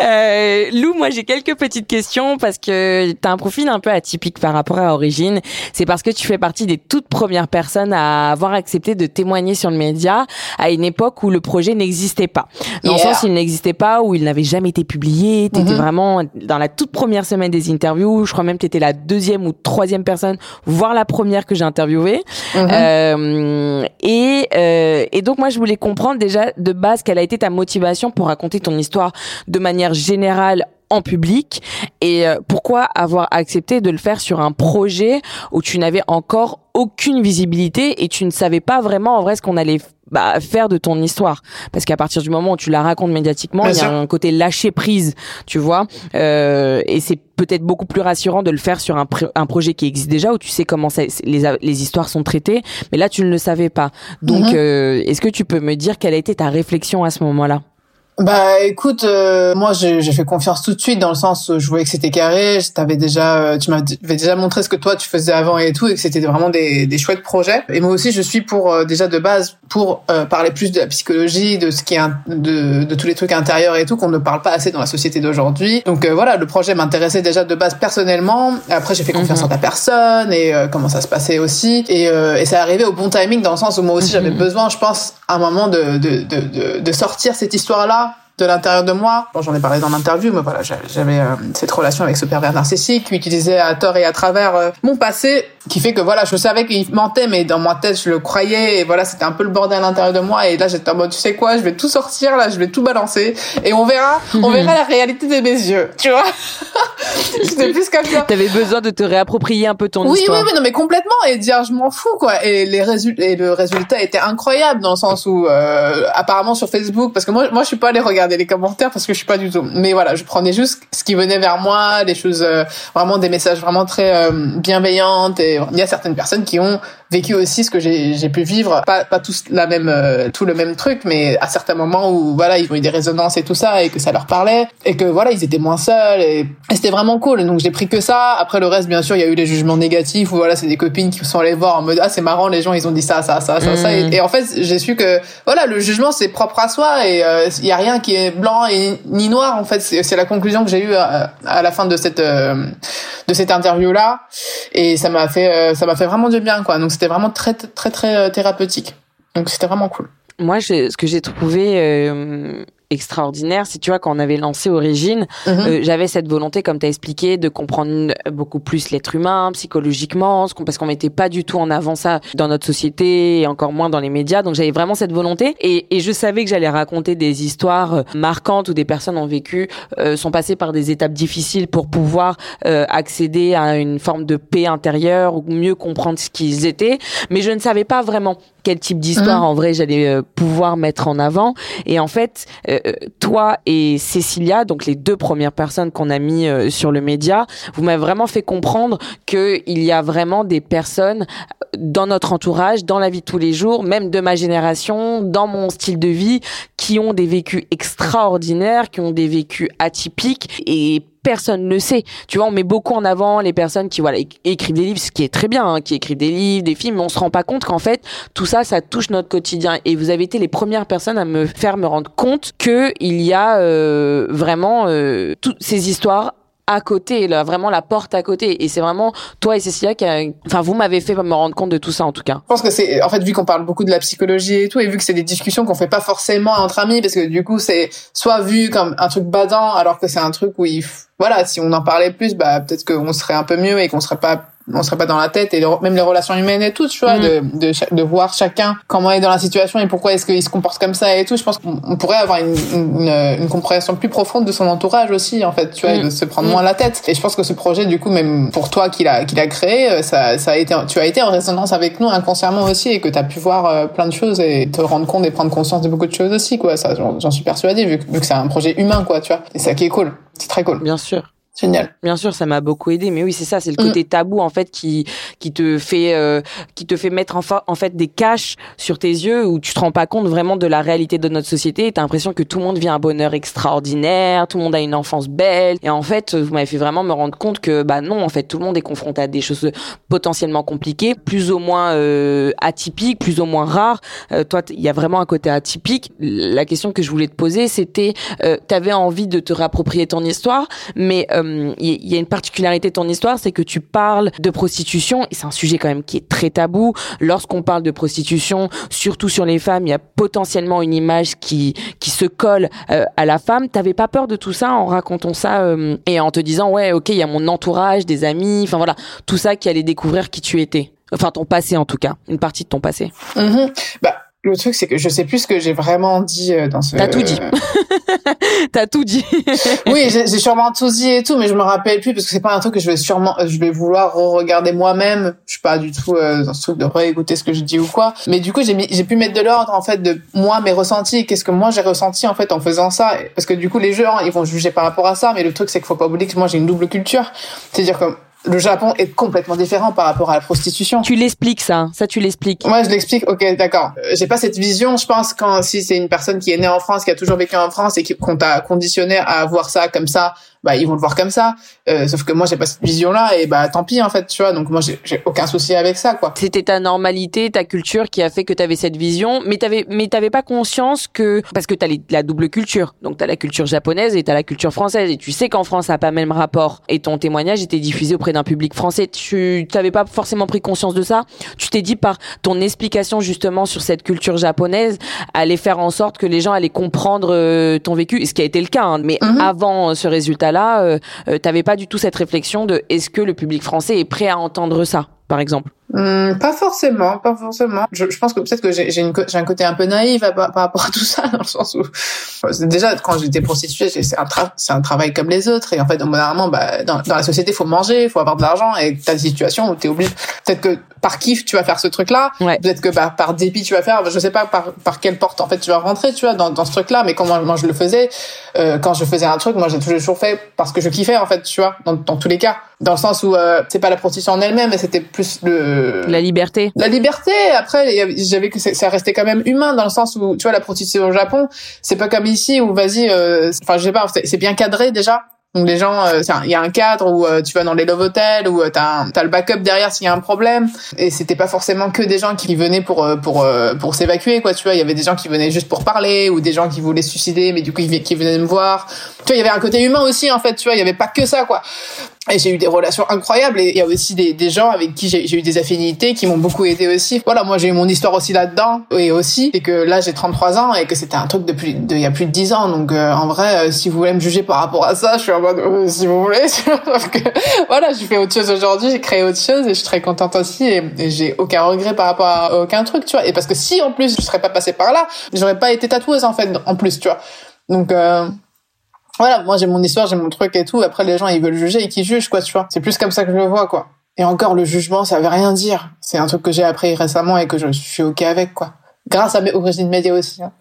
Euh, Lou, moi j'ai quelques petites questions parce que tu as un profil un peu atypique par rapport à Origine. C'est parce que tu fais partie des toutes premières personnes à avoir accepté de témoigner sur le média à une époque où le projet n'existait pas. Dans le sens, il n'existait pas, où il n'avait jamais été publié. Tu étais mm-hmm. vraiment dans la toute première semaine des interviews. Je crois même que tu étais la deuxième ou troisième personne, voire la première que j'ai interviewée. Mm-hmm. Euh, et, euh, et donc moi je voulais comprendre déjà de base quelle a été ta motivation pour raconter ton histoire de manière générale en public et euh, pourquoi avoir accepté de le faire sur un projet où tu n'avais encore aucune visibilité et tu ne savais pas vraiment en vrai ce qu'on allait bah, faire de ton histoire? Parce qu'à partir du moment où tu la racontes médiatiquement il y a un côté lâcher prise tu vois euh, et c'est peut-être beaucoup plus rassurant de le faire sur un, un projet qui existe déjà où tu sais comment ça, les, les histoires sont traitées mais là tu ne le savais pas. Donc mhm. euh, est-ce que tu peux me dire quelle a été ta réflexion à ce moment-là? Bah écoute, euh, moi j'ai fait confiance tout de suite dans le sens où je voyais que c'était carré, je t'avais déjà, euh, tu m'avais déjà montré ce que toi tu faisais avant et tout, et que c'était vraiment des, des chouettes projets. Et moi aussi je suis pour euh, déjà de base pour parler plus de la psychologie, de ce qui est de, de tous les trucs intérieurs et tout qu'on ne parle pas assez dans la société d'aujourd'hui. Donc voilà, le projet m'intéressait déjà de base personnellement. Après j'ai fait confiance mhm. en ta personne et comment ça se passait aussi, et, et ça arrivé au bon timing dans le sens où moi aussi j'avais mhm. besoin, je pense, à un moment de de, de, de sortir cette histoire là de l'intérieur de moi. Bon, j'en ai parlé dans l'interview, mais voilà, j'avais euh, cette relation avec ce pervers narcissique qui utilisait à tort et à travers euh, mon passé, qui fait que voilà, je savais qu'il mentait, mais dans ma tête, je le croyais, et voilà, c'était un peu le bordel à l'intérieur de moi, et là, j'étais en mode, tu sais quoi, je vais tout sortir, là, je vais tout balancer, et on verra, on verra la réalité de mes yeux, tu vois. J'étais plus comme ça. T'avais besoin de te réapproprier un peu ton oui, histoire. Oui, oui, non, mais complètement, et dire, je m'en fous, quoi. Et les résultats, et le résultat était incroyable, dans le sens où, euh, apparemment sur Facebook, parce que moi, moi, je suis pas allée regarder regarder les commentaires parce que je suis pas du tout. Mais voilà, je prenais juste ce qui venait vers moi, des choses euh, vraiment des messages vraiment très euh, bienveillantes. Et il y a certaines personnes qui ont vécu aussi ce que j'ai pu vivre, pas pas tous la même euh, tout le même truc, mais à certains moments où voilà ils ont eu des résonances et tout ça et que ça leur parlait et que voilà ils étaient moins seuls et, c'était vraiment cool. Donc j'ai pris que ça. Après le reste, bien sûr, il y a eu des jugements négatifs où voilà c'est des copines qui sont allées voir en mode ah c'est marrant les gens ils ont dit ça ça ça ça ça et, mmh. en fait j'ai su que voilà le jugement c'est propre à soi et il y a rien qui blanc et ni noir en fait. C'est la conclusion que j'ai eue à, la fin de cette euh, de cette interview là, et ça m'a fait euh, ça m'a fait vraiment du bien quoi. Donc c'était vraiment très très très euh, thérapeutique. Donc c'était vraiment cool. Moi, ce que j'ai trouvé extraordinaire. Si tu vois, quand on avait lancé Origine, euh, j'avais cette volonté, comme tu as expliqué, de comprendre beaucoup plus l'être humain, psychologiquement, parce qu'on mettait pas du tout en avant ça dans notre société et encore moins dans les médias. Donc j'avais vraiment cette volonté et, et, je savais que j'allais raconter des histoires euh, marquantes où des personnes ont vécu, euh, sont passées par des étapes difficiles pour pouvoir accéder à une forme de paix intérieure ou mieux comprendre ce qu'ils étaient. Mais je ne savais pas vraiment quel type d'histoire mhm. en vrai j'allais pouvoir mettre en avant. Et en fait, euh, toi et Cécilia, donc les deux premières personnes qu'on a mis euh, sur le média, vous m'avez vraiment fait comprendre qu'il y a vraiment des personnes euh, dans notre entourage, dans la vie de tous les jours, même de ma génération, dans mon style de vie, qui ont des vécus extraordinaires, qui ont des vécus atypiques et personne ne sait. Tu vois, on met beaucoup en avant les personnes qui voilà écrivent des livres, ce qui est très bien, hein, qui écrivent des livres, des films, mais on se rend pas compte qu'en fait tout ça, ça touche notre quotidien. Et vous avez été les premières personnes à me faire me rendre compte que il y a euh, vraiment euh, toutes ces histoires à côté, là, vraiment la porte à côté. Et c'est vraiment toi et Cécilia qui, a... enfin, vous m'avez fait me rendre compte de tout ça en tout cas. Je pense que c'est, en fait, vu qu'on parle beaucoup de la psychologie et tout, et vu que c'est des discussions qu'on fait pas forcément entre amis, parce que du coup, c'est soit vu comme un truc badant, alors que c'est un truc où il, voilà, si on en parlait plus, bah peut-être qu'on serait un peu mieux et qu'on serait pas on serait pas dans la tête et même les relations humaines et tout, tu vois, mm. de, de, de voir chacun comment il est dans la situation et pourquoi est-ce qu'il se comporte comme ça et tout. Je pense qu'on pourrait avoir une, une, une, compréhension plus profonde de son entourage aussi, en fait, tu vois, mm. de se prendre moins la tête. Et je pense que ce projet, du coup, même pour toi qui l'a qui l'a créé, euh, ça, ça a été, tu as été en résonance avec nous inconsciemment aussi et que tu as pu voir euh, plein de choses et te rendre compte et prendre conscience de beaucoup de choses aussi, quoi. Ça, j'en suis persuadée vu, vu que c'est un projet humain, quoi, tu vois. Et ça qui est cool. C'est très cool. Bien sûr. Génial. Bien sûr, ça m'a beaucoup aidé, mais oui, c'est ça, c'est le côté mm. tabou en fait qui qui te fait euh, qui te fait mettre en, en fait des caches sur tes yeux où tu te rends pas compte vraiment de la réalité de notre société. T'as l'impression que tout le monde vit un bonheur extraordinaire, tout le monde a une enfance belle, et en fait, vous m'avez fait vraiment me rendre compte que bah non, en fait, tout le monde est confronté à des choses potentiellement compliquées, plus ou moins euh, atypiques, plus ou moins rares. Euh, toi, il y a vraiment un côté atypique. La question que je voulais te poser, c'était, euh, t'avais envie de te réapproprier ton histoire, mais il euh, y, a une particularité de ton histoire, c'est que tu parles de prostitution, et c'est un sujet quand même qui est très tabou. Lorsqu'on parle de prostitution, surtout sur les femmes, il y a potentiellement une image qui qui se colle euh, à la femme. T'avais pas peur de tout ça en racontant ça euh, et en te disant ouais, ok, il y a mon entourage, des amis, enfin voilà, tout ça qui allait découvrir qui tu étais? Enfin, ton passé en tout cas, une partie de ton passé. Mm-hmm. Bah, le truc, c'est que je sais plus ce que j'ai vraiment dit euh, dans ce. T'as tout dit. T'as tout dit. oui, j'ai sûrement tout dit et tout, mais je me rappelle plus parce que c'est pas un truc que je vais sûrement, je vais vouloir regarder moi-même. Je suis pas du tout euh, dans ce truc de réécouter ce que je dis ou quoi. Mais du coup, j'ai j'ai pu mettre de l'ordre en fait de moi mes ressentis. Qu'est-ce que moi j'ai ressenti en fait en faisant ça Parce que du coup, les gens ils vont juger par rapport à ça, mais le truc c'est qu'il faut pas oublier que moi j'ai une double culture. C'est-à-dire que le Japon est complètement différent par rapport à la prostitution. Tu l'expliques ça, ça tu l'expliques. Moi, je l'explique. Ok, d'accord. Euh, j'ai pas cette vision. Je pense quand si c'est une personne qui est née en France, qui a toujours vécu en France et qu'on t'a conditionné à voir ça comme ça, bah ils vont le voir comme ça. Euh, sauf que moi j'ai pas cette vision là et bah tant pis en fait, tu vois. Donc moi j'ai aucun souci avec ça quoi. C'était ta normalité, ta culture qui a fait que tu avais cette vision, mais t'avais mais t'avais pas conscience que parce que t'as la double culture. Donc t'as la culture japonaise et t'as la culture française et tu sais qu'en France ça n'a pas le même rapport et ton témoignage était diffusé auprès d'un public français. Tu t'avais pas forcément pris conscience de ça. Tu t'es dit par ton explication justement sur cette culture japonaise allait faire en sorte que les gens allaient comprendre euh, ton vécu, ce qui a été le cas. Hein. Mais mm-hmm. avant ce résultat là, euh, euh, t'avais pas du tout cette réflexion de est-ce que le public français est prêt à entendre ça, par exemple? Hum, pas forcément, pas forcément. Je, je pense que peut-être que j'ai un côté un peu naïf par, rapport à tout ça, dans le sens où déjà quand j'étais prostituée, c'est un c'est un travail comme les autres et en fait, normalement, bah, dans, dans la société, faut manger, faut avoir de l'argent et t'as des situations où t'es obligé. Peut-être que par kiff tu vas faire ce truc-là, peut-être que bah, par dépit tu vas faire, je sais pas par par quelle porte en fait tu vas rentrer, tu vois, dans, dans ce truc-là. Mais quand moi, je le faisais, euh, quand je faisais un truc, moi j'ai toujours fait parce que je kiffais en fait, tu vois, dans, dans tous les cas, dans le sens où euh, c'est pas la prostitution en elle-même, mais c'était plus le la liberté. La liberté. Après, j'avais que ça restait quand même humain dans le sens où tu vois la prostitution au Japon, c'est pas comme ici où vas-y, euh, enfin je sais pas, c'est bien cadré déjà. Donc les gens, euh, il y a un cadre où euh, tu vas dans les love hotels où t'as as le backup derrière s'il y a un problème. Et c'était pas forcément que des gens qui venaient pour pour pour s'évacuer quoi. Tu vois, il y avait des gens qui venaient juste pour parler ou des gens qui voulaient se suicider mais du coup qui venaient me voir. Tu vois, il y avait un côté humain aussi en fait. Tu vois, il y avait pas que ça quoi et j'ai eu des relations incroyables et il y a aussi des, gens avec qui j'ai eu des affinités qui m'ont beaucoup aidé aussi. Voilà, moi j'ai eu mon histoire aussi là-dedans et aussi c'est que là j'ai 33 ans et que c'était un truc depuis de, il y a plus de 10 ans donc euh, en vrai euh, si vous voulez me juger par rapport à ça, je suis en mode euh, si vous voulez voilà, j'ai fait autre chose aujourd'hui, j'ai créé autre chose et je suis très contente aussi et, j'ai aucun regret par rapport à aucun truc, tu vois. Et parce que si en plus je serais pas passée par là, j'aurais pas été tatoueuse en fait en plus, tu vois. Donc voilà, moi j'ai mon histoire, j'ai mon truc et tout. Après, les gens, ils veulent juger et qui jugent, quoi, tu vois. C'est plus comme ça que je le vois, quoi. Et encore, le jugement, ça veut rien dire. C'est un truc que j'ai appris récemment et que je suis ok avec, quoi. Grâce à mes origines médias aussi. Hein.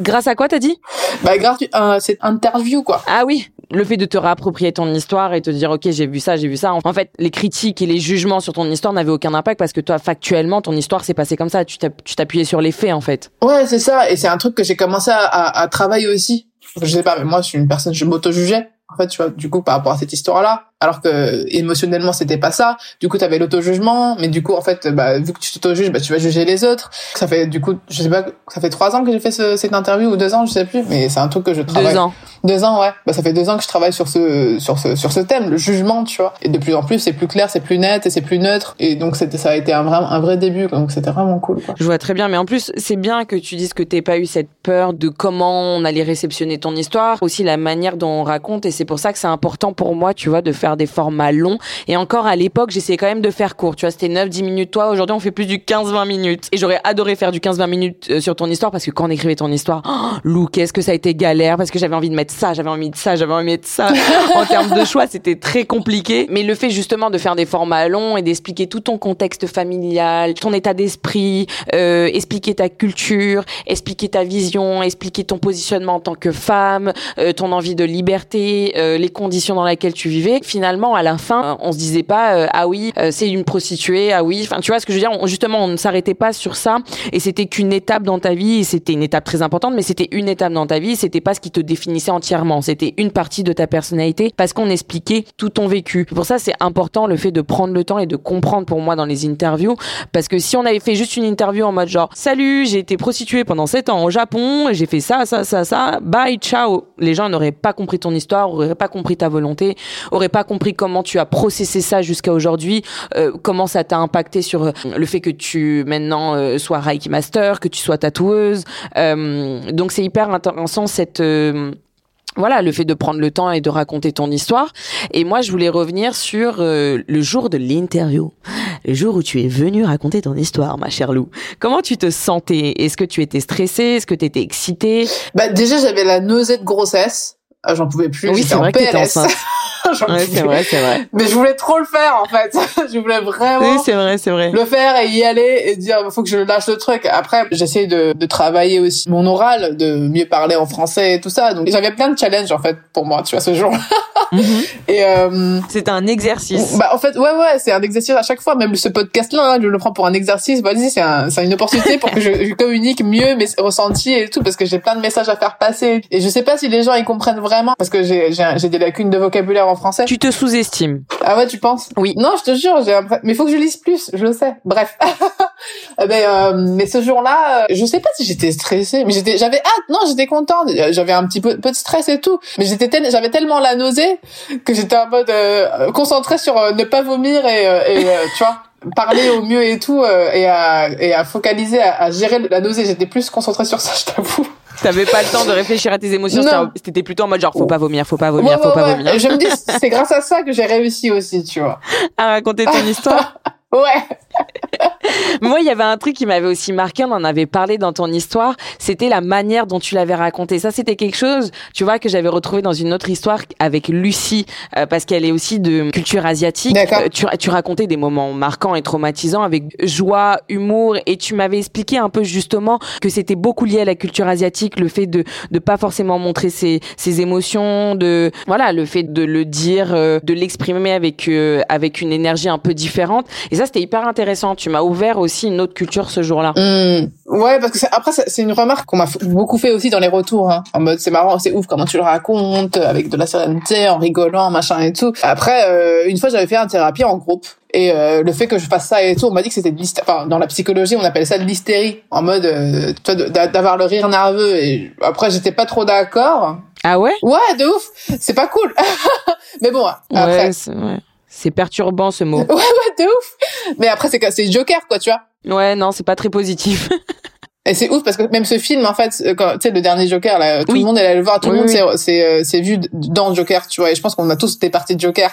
grâce à quoi, t'as dit? Bah, grâce à cette interview, quoi. Ah oui, le fait de te réapproprier ton histoire et te dire ok j'ai vu ça j'ai vu ça en fait les critiques et les jugements sur ton histoire n'avaient aucun impact parce que toi factuellement ton histoire s'est passée comme ça tu t'appuyais sur les faits en fait ouais c'est ça et c'est un truc que j'ai commencé à, à, travailler aussi je sais pas, mais moi, je suis une personne, je m'auto-jugeais. En fait, tu vois, du coup, par rapport à cette histoire-là, alors que émotionnellement c'était pas ça. Du coup, tu avais l'auto-jugement, mais du coup, en fait, bah, vu que tu t'auto-juges, bah, tu vas juger les autres. Ça fait, du coup, je sais pas, ça fait trois ans que j'ai fait ce, cette interview ou deux ans, je sais plus, mais c'est un truc que je travaille. Deux ans. Deux ans, ouais. Bah, ça fait deux ans que je travaille sur ce, sur ce, sur ce thème, le jugement, tu vois. Et de plus en plus, c'est plus clair, c'est plus net et c'est plus neutre. Et donc, c'était, ça a été un vrai, un vrai début, donc c'était vraiment cool, quoi. Je vois très bien, mais en plus, c'est bien que tu dises que t'aies pas eu cette peur de comment on allait réceptionner ton histoire, aussi la manière dont on raconte, et c'est pour ça que c'est important pour moi, tu vois, de faire des formats longs et encore à l'époque, j'essayais quand même de faire court. Tu vois, c'était 9-10 minutes. Toi, aujourd'hui, on fait plus du 15-20 minutes. Et j'aurais adoré faire du 15-20 minutes euh, sur ton histoire parce que quand on écrivait ton histoire, oh, Lou, qu'est-ce que ça a été galère parce que j'avais envie de mettre ça, j'avais envie de ça, j'avais envie de mettre ça. en termes de choix, c'était très compliqué. Mais le fait justement de faire des formats longs et d'expliquer tout ton contexte familial, ton état d'esprit, euh, expliquer ta culture, expliquer ta vision, expliquer ton positionnement en tant que femme, euh, ton envie de liberté, euh, les conditions dans lesquelles tu vivais, finalement, à la fin, on se disait pas euh, ah oui euh, c'est une prostituée ah oui. Enfin tu vois ce que je veux dire? Justement on ne s'arrêtait pas sur ça. Et c'était qu'une étape dans ta vie. Et c'était une étape très importante mais c'était une étape dans ta vie. C'était pas ce qui te définissait entièrement. C'était une partie de ta personnalité parce qu'on expliquait tout ton vécu. Pour ça c'est important le fait de prendre le temps et de comprendre pour moi dans les interviews. Parce que si on avait fait juste une interview en mode genre salut j'ai été prostituée pendant 7 ans au Japon j'ai fait ça ça ça ça. Bye ciao les gens n'auraient pas compris ton histoire auraient pas compris ta volonté auraient pas compris comment tu as processé ça jusqu'à aujourd'hui euh, Comment ça t'a impacté sur euh, le fait que tu maintenant euh, sois Reiki Master, que tu sois tatoueuse Donc c'est hyper intéressant cette voilà, le fait de prendre le temps et de raconter ton histoire. Et moi, je voulais revenir sur le jour de l'interview, le jour où tu es venu raconter ton histoire, ma chère Lou. Comment tu te sentais? Est-ce que tu étais stressée? Est-ce que tu étais excitée? Bah déjà, j'avais la nausée de grossesse. ah, j'en pouvais plus. Oui, c'est vrai que t'étais enceinte. ouais, c'est vrai, c'est vrai. Mais je voulais trop le faire en fait. je voulais vraiment. Oui, c'est vrai, c'est vrai. Le faire et y aller et dire faut que je lâche le truc. Après, j'essaie de, de travailler aussi mon oral, de mieux parler en français et tout ça. Donc j'avais plein de challenges en fait pour moi, tu vois, ce jour. Mhm. Et euh, c'est un exercice. Bah en fait, ouais, ouais, c'est un exercice à chaque fois. Même ce podcast-là, hein, je le prends pour un exercice. Vas-y, c'est un, c'est une opportunité pour que je, je, communique mieux mes ressentis et tout, parce que j'ai plein de messages à faire passer. Et je sais pas si les gens ils comprennent vraiment, parce que j'ai, j'ai, des lacunes de vocabulaire en français. Tu te sous-estimes. Ah ouais, tu penses? Oui. Non, je te jure, j'ai mais il faut que je lise plus, je le sais. Bref. mais euh, mais ce jour-là, euh, je sais pas si j'étais stressée, mais j'étais, j'avais hâte. Non, j'étais contente. J'avais un petit peu, peu de stress et tout, mais j'étais, j'avais tellement la nausée que j'étais en mode euh, concentrée sur euh, ne pas vomir et, euh, et tu vois parler au mieux et tout et à et à focaliser à, à gérer la nausée j'étais plus concentrée sur ça je t'avoue T'avais pas le temps de réfléchir à tes émotions. C'était plutôt en mode genre faut pas vomir, faut pas vomir, faut pas vomir. Je me dis c'est grâce à ça que j'ai réussi aussi, tu vois. À raconter ton histoire. Ouais. Moi, il y avait un truc qui m'avait aussi marqué, on en avait parlé dans ton histoire, c'était la manière dont tu l'avais raconté. Ça, c'était quelque chose, tu vois, que j'avais retrouvé dans une autre histoire avec Lucie, euh, parce qu'elle est aussi de culture asiatique. Euh, tu, tu, racontais des moments marquants et traumatisants avec joie, humour, et tu m'avais expliqué un peu justement que c'était beaucoup lié à la culture asiatique, le fait de de pas forcément montrer ses, ses émotions, de voilà, le fait de le dire, euh, de l'exprimer avec avec une énergie un peu différente. Et ça, c'était hyper intéressant. Tu m'as ouvert aussi une autre culture ce jour-là. Mmh. Ouais, parce que après, c'est une remarque qu'on m'a beaucoup fait aussi dans les retours. Hein. En mode, c'est marrant, c'est ouf comment tu le racontes, avec de la sérénité, en rigolant, machin et tout. Après, euh, une fois, j'avais fait une thérapie en groupe. Et euh, le fait que je fasse ça et tout, on m'a dit que c'était de enfin dans la psychologie, on appelle ça de l'hystérie, en mode euh, d'avoir le rire nerveux. Et après, j'étais pas trop d'accord. Ah ouais? Ouais, de ouf. C'est pas cool. Mais bon, après. Ouais, c'est perturbant ce mot. ouais, ouais, de ouf. Mais après, c'est c'est Joker, quoi, tu vois. Ouais, non, c'est pas très positif. Et c'est ouf parce que même ce film, en fait, euh, quand tu sais le dernier Joker, là, tout le monde est allé le voir, tout le monde s'est euh, vu dans Joker, tu vois. Et je pense qu'on a tous été partis de Joker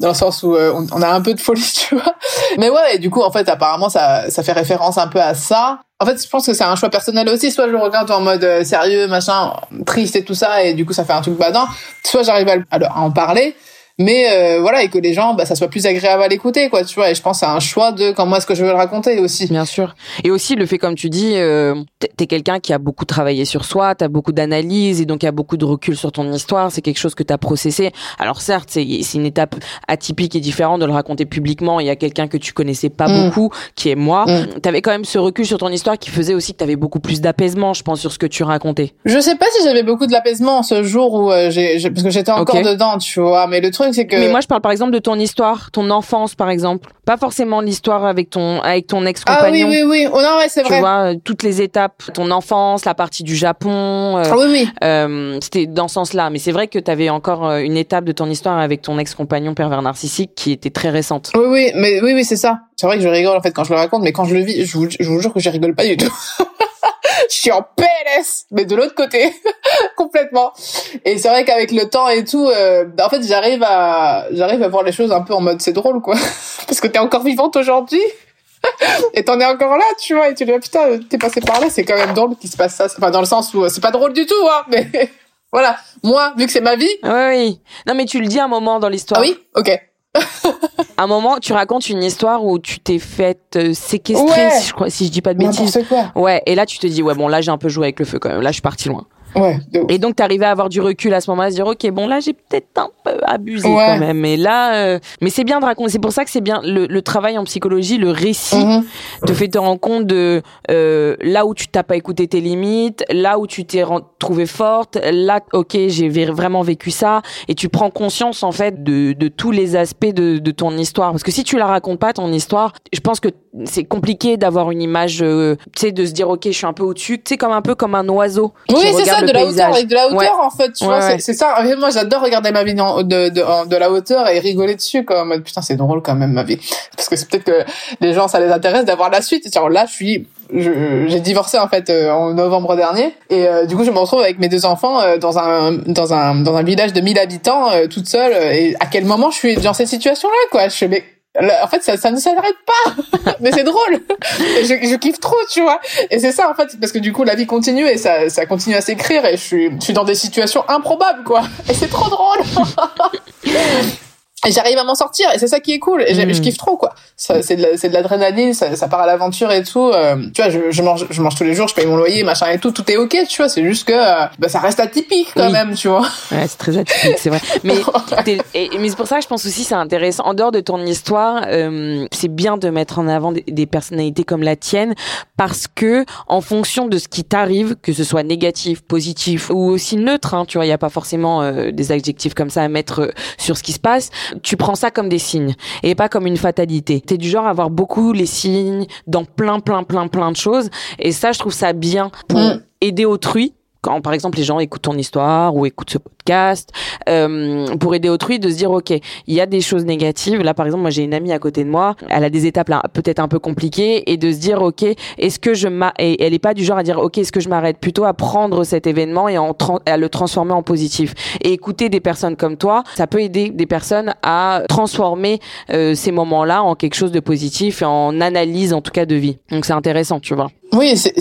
dans le sens où euh, on, a un peu de folie, tu vois. Mais ouais, et du coup, en fait, apparemment, ça ça fait référence un peu à ça. En fait, je pense que c'est un choix personnel aussi. Soit je regarde en mode sérieux, machin, triste et tout ça, et du coup, ça fait un truc badant. Soit j'arrive à, à en parler mais euh, voilà et que les gens bah ça soit plus agréable à l'écouter quoi tu vois et je pense à un choix de comment est-ce que je veux le raconter aussi. Bien sûr. Et aussi le fait comme tu dis euh, t'es quelqu'un qui a beaucoup travaillé sur soi t'as beaucoup d'analyse et donc y a beaucoup de recul sur ton histoire c'est quelque chose que t'as processé. Alors certes c'est c'est une étape atypique et différente de le raconter publiquement il y a quelqu'un que tu connaissais pas mm. beaucoup qui est moi. Mm. t'avais quand même ce recul sur ton histoire qui faisait aussi que t'avais beaucoup plus d'apaisement je pense sur ce que tu racontais. Je sais pas si j'avais beaucoup de l'apaisement ce jour où euh, j'ai parce que j'étais encore dedans tu vois mais le truc mais moi, je parle par exemple de ton histoire, ton enfance, par exemple. Pas forcément l'histoire avec ton avec ton ex-compagnon. Ah oui, oui, oui. Oh, non, ouais, c'est vrai. Tu vois, euh, toutes les étapes, ton enfance, la partie du Japon. Euh, ah oui, oui. Euh, C'était dans ce sens-là. Mais c'est vrai que tu avais encore euh, une étape de ton histoire avec ton ex-compagnon pervers narcissique qui était très récente. Oui, oui, mais oui, oui, c'est ça. C'est vrai que je rigole en fait quand je le raconte, mais quand je le vis, je vous, je vous jure que je rigole pas du tout. je suis en PLS, mais de l'autre côté, complètement. Et c'est vrai qu'avec le temps et tout, euh, en fait, j'arrive à, j'arrive à voir les choses un peu en mode c'est drôle, quoi, parce que t'es encore vivante aujourd'hui. et t'en es encore là, tu vois, et tu dis, putain, t'es passé par là, c'est quand même drôle qu'il se passe ça. Enfin, dans le sens où c'est pas drôle du tout, hein, mais voilà. Moi, vu que c'est ma vie. Oui, oui. Non, mais tu le dis un moment dans l'histoire. Ah oui? Ok un moment, tu racontes une histoire où tu t'es faite euh, séquestrer, si, je crois, si je dis pas de bêtises. Quoi. Ouais, et là tu te dis ouais bon là j'ai un peu joué avec le feu quand même. Là je suis parti loin. Ouais, et donc t'arrivais à avoir du recul à ce moment-là, à se dire ok bon là j'ai peut-être un peu abusé quand même. Et là, euh, mais c'est bien de raconter. C'est pour ça que c'est bien le, le, travail en psychologie, le récit mm-hmm. te fait te rendre compte de euh, là où tu t'as pas écouté tes limites, là où tu t'es trouvé forte, là ok j'ai vraiment vécu ça, et tu prends conscience en fait de, de tous les aspects de, de ton histoire. Parce que si tu la racontes pas ton histoire, je pense que c'est compliqué d'avoir une image, euh, tu sais, de se dire ok je suis un peu au-dessus, tu sais comme un peu comme un oiseau. Oui c'est ça de la hauteur avec de la hauteur en fait tu vois c'est ça. Moi j'adore regarder ma vie de, de, de, la hauteur et rigoler dessus comme putain c'est drôle quand même ma vie. Parce que c'est peut-être que les gens ça les intéresse d'avoir la suite. Genre là je suis j'ai divorcé en fait euh, en novembre dernier. Et euh, du coup je me retrouve avec mes deux enfants euh, dans un dans un dans un village de 1000 habitants toute seule. Et à quel moment je suis dans cette situation là quoi? Je fais mais en fait, ça, ça ne s'arrête pas. mais c'est drôle. Je, je, kiffe trop, tu vois. Et c'est ça, en fait, parce que du coup, la vie continue et ça, ça continue à s'écrire et je suis, je suis dans des situations improbables, quoi. Et c'est trop drôle. et j'arrive à m'en sortir et c'est ça qui est cool. Et je mm. kiffe trop quoi. C'est de l'adrénaline ça, ça part à l'aventure et tout euh, tu vois je, je, mange je mange tous les jours je paye mon loyer machin et tout tout est ok tu vois. C'est juste que euh, bah, ça reste atypique quand même tu vois. Ouais c'est très atypique c'est vrai. Mais mais c'est pour ça que je pense aussi c'est intéressant. En dehors de ton histoire euh, c'est bien de mettre en avant des, des, personnalités comme la tienne parce que en fonction de ce qui t'arrive que ce soit négatif positif ou aussi neutre hein, tu vois il y a pas forcément euh, des adjectifs comme ça à mettre sur ce qui se passe tu prends ça comme des signes et pas comme une fatalité. T'es du genre à avoir beaucoup les signes dans plein, plein, plein, plein de choses. Et ça, je trouve ça bien pour mm. aider autrui quand par exemple les gens écoutent ton histoire ou écoutent ce podcast euh, pour aider autrui de se dire ok il y a des choses négatives. Là par exemple moi j'ai une amie à côté de moi elle a des étapes peut-être un peu compliquées et de se dire ok est-ce que je m'a et elle est pas du genre à dire ok est-ce que je m'arrête? Plutôt à prendre cet événement et en à le transformer en positif. Et écouter des personnes comme toi ça peut aider des personnes à transformer euh, ces moments-là en quelque chose de positif et en analyse en tout cas de vie. Donc c'est intéressant tu vois. Oui, c'est,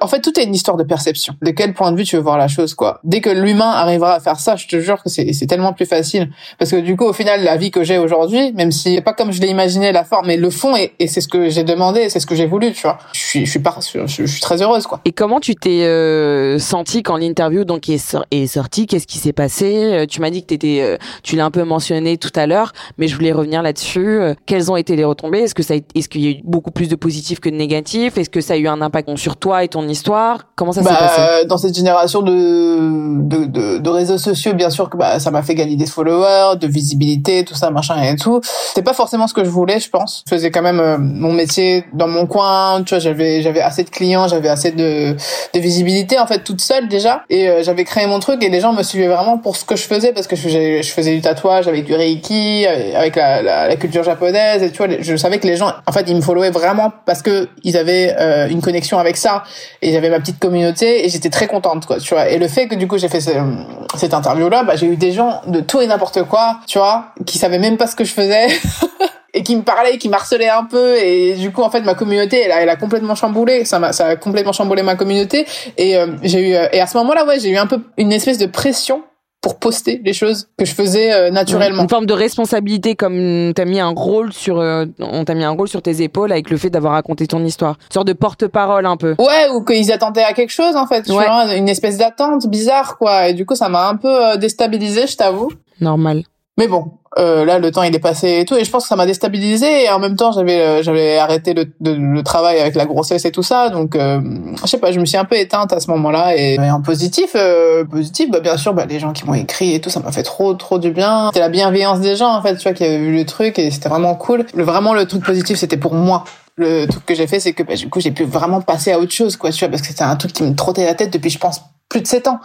en fait, tout est une histoire de perception. De quel point de vue tu veux voir la chose, quoi. Dès que l'humain arrivera à faire ça, je te jure que c'est, tellement plus facile. Parce que du coup, au final, la vie que j'ai aujourd'hui, même si pas comme je l'ai imaginé la forme, mais le fond, et, c'est ce que j'ai demandé, c'est ce que j'ai voulu, tu vois. Je suis, je suis pas, je, suis très heureuse, quoi. Et comment tu t'es euh, senti quand l'interview donc est, est sortie? Qu'est-ce qui s'est passé? Euh, Tu m'as dit que t'étais, euh, tu l'as un peu mentionné tout à l'heure, mais je voulais revenir là-dessus. Quelles ont été les retombées? Est-ce que ça, est-ce qu'il y a eu beaucoup plus de positifs que de négatifs? Est-ce que ça a eu un impact sur toi et ton histoire Comment ça s'est bah, passé Dans cette génération de, de, de, de, réseaux sociaux, bien sûr que bah, ça m'a fait gagner des followers, de visibilité, tout ça, machin et tout. C'était pas forcément ce que je voulais, je pense. Je faisais quand même euh, mon métier dans mon coin. Tu vois, j'avais j'avais assez de clients, j'avais assez de, de visibilité en fait toute seule déjà. Et euh, j'avais créé mon truc et les gens me suivaient vraiment pour ce que je faisais parce que je faisais, je faisais du tatouage avec du reiki, avec la, la, la culture japonaise et tu vois, je savais que les gens, en fait, ils me followaient vraiment parce que ils avaient euh, une connexion avec ça et j'avais ma petite communauté et j'étais très contente quoi tu vois. Et le fait que du coup j'ai fait cette interview là bah j'ai eu des gens de tout et n'importe quoi tu vois qui savaient même pas ce que je faisais et qui me parlaient qui m'harcelaient un peu. Et du coup en fait ma communauté elle a, elle a complètement chamboulé. Ça m'a ça a complètement chamboulé ma communauté. Et euh, j'ai eu et à ce moment là ouais j'ai eu un peu une espèce de pression pour poster les choses que je faisais euh, naturellement. Une forme de responsabilité comme t'as mis un rôle sur euh, on t'a mis un rôle sur tes épaules avec le fait d'avoir raconté ton histoire. Une sorte de porte-parole un peu. Ouais, ou qu'ils attendaient à quelque chose en fait, vois, une espèce d'attente bizarre quoi et du coup ça m'a un peu euh, déstabilisé, je t'avoue. Normal. Mais bon, euh, là le temps il est passé et tout et je pense que ça m'a déstabilisé et en même temps j'avais euh, j'avais arrêté le, le, travail avec la grossesse et tout ça donc euh, je sais pas je me suis un peu éteinte à ce moment-là et, en positif euh, positif bah bien sûr bah les gens qui m'ont écrit et tout ça m'a fait trop trop du bien. C'était la bienveillance des gens en fait tu vois qui avaient vu le truc et c'était vraiment cool. Le vraiment le truc positif c'était pour moi. Le truc que j'ai fait c'est que bah, du coup j'ai pu vraiment passer à autre chose quoi tu vois parce que c'était un truc qui me trottait la tête depuis je pense plus de 7 ans.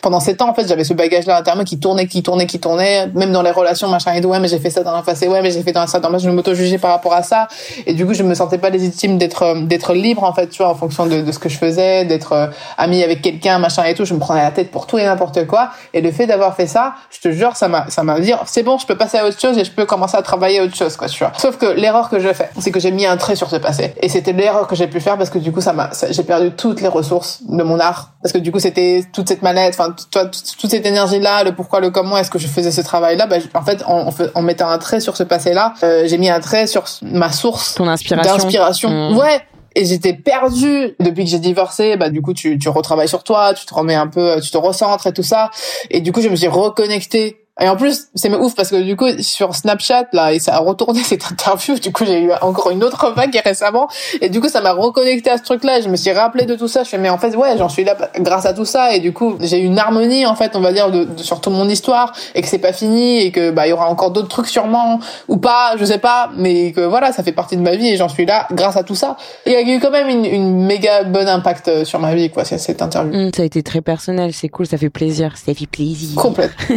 Pendant 7 ans, en fait, j'avais ce bagage-là interne qui tournait, qui tournait, qui tournait, même dans les relations, machin et tout. Ouais, mais j'ai fait ça dans la passé. Ouais, mais j'ai fait dans ça dans je me m'auto-jugeais par rapport à ça. Et du coup, je me sentais pas légitime d'être, euh, d'être libre, en fait, tu vois, en fonction de, ce que je faisais, d'être euh, amie avec quelqu'un, machin et tout. Je me prenais la tête pour tout et n'importe quoi. Et le fait d'avoir fait ça, je te jure, ça m'a, ça m'a dit, c'est bon, je peux passer à autre chose et je peux commencer à travailler à autre chose, quoi, tu vois. Sauf que l'erreur que je fais, c'est que j'ai mis un trait sur ce passé. Et c'était l'erreur que j'ai pu faire parce que du coup, ça m'a, j'ai perdu toutes les ressources de mon art. Parce que du coup, c'était toute cette manette enfin toi toute cette énergie là le pourquoi le comment est-ce que je faisais ce travail là bah, en fait en, en, mettant un trait sur ce passé là euh, j'ai mis un trait sur ma source ton inspiration. d'inspiration. Mmh. ouais. Et j'étais perdue. Depuis que j'ai divorcé bah du coup tu tu retravailles sur toi tu te remets un peu tu te recentres et tout ça. Et du coup je me suis reconnectée et en plus, c'est ouf parce que du coup, sur Snapchat, là, et ça a retourné cette interview. Du coup, j'ai eu encore une autre vague récemment. Et du coup, ça m'a reconnecté à ce truc-là. Je me suis rappelé de tout ça. Je fais, mais en fait, ouais, j'en suis là grâce à tout ça. Et du coup, j'ai eu une harmonie, en fait, on va dire, de, de sur toute mon histoire. Et que c'est pas fini. Et que, bah, il y aura encore d'autres trucs sûrement. Ou pas, je sais pas. Mais que voilà, ça fait partie de ma vie. Et j'en suis là grâce à tout ça. Il y a eu quand même une, une méga bonne impact euh, sur ma vie, quoi, cette interview. Mmh, ça a été très personnel. C'est cool. Ça fait plaisir. Ça fait plaisir. Complètement.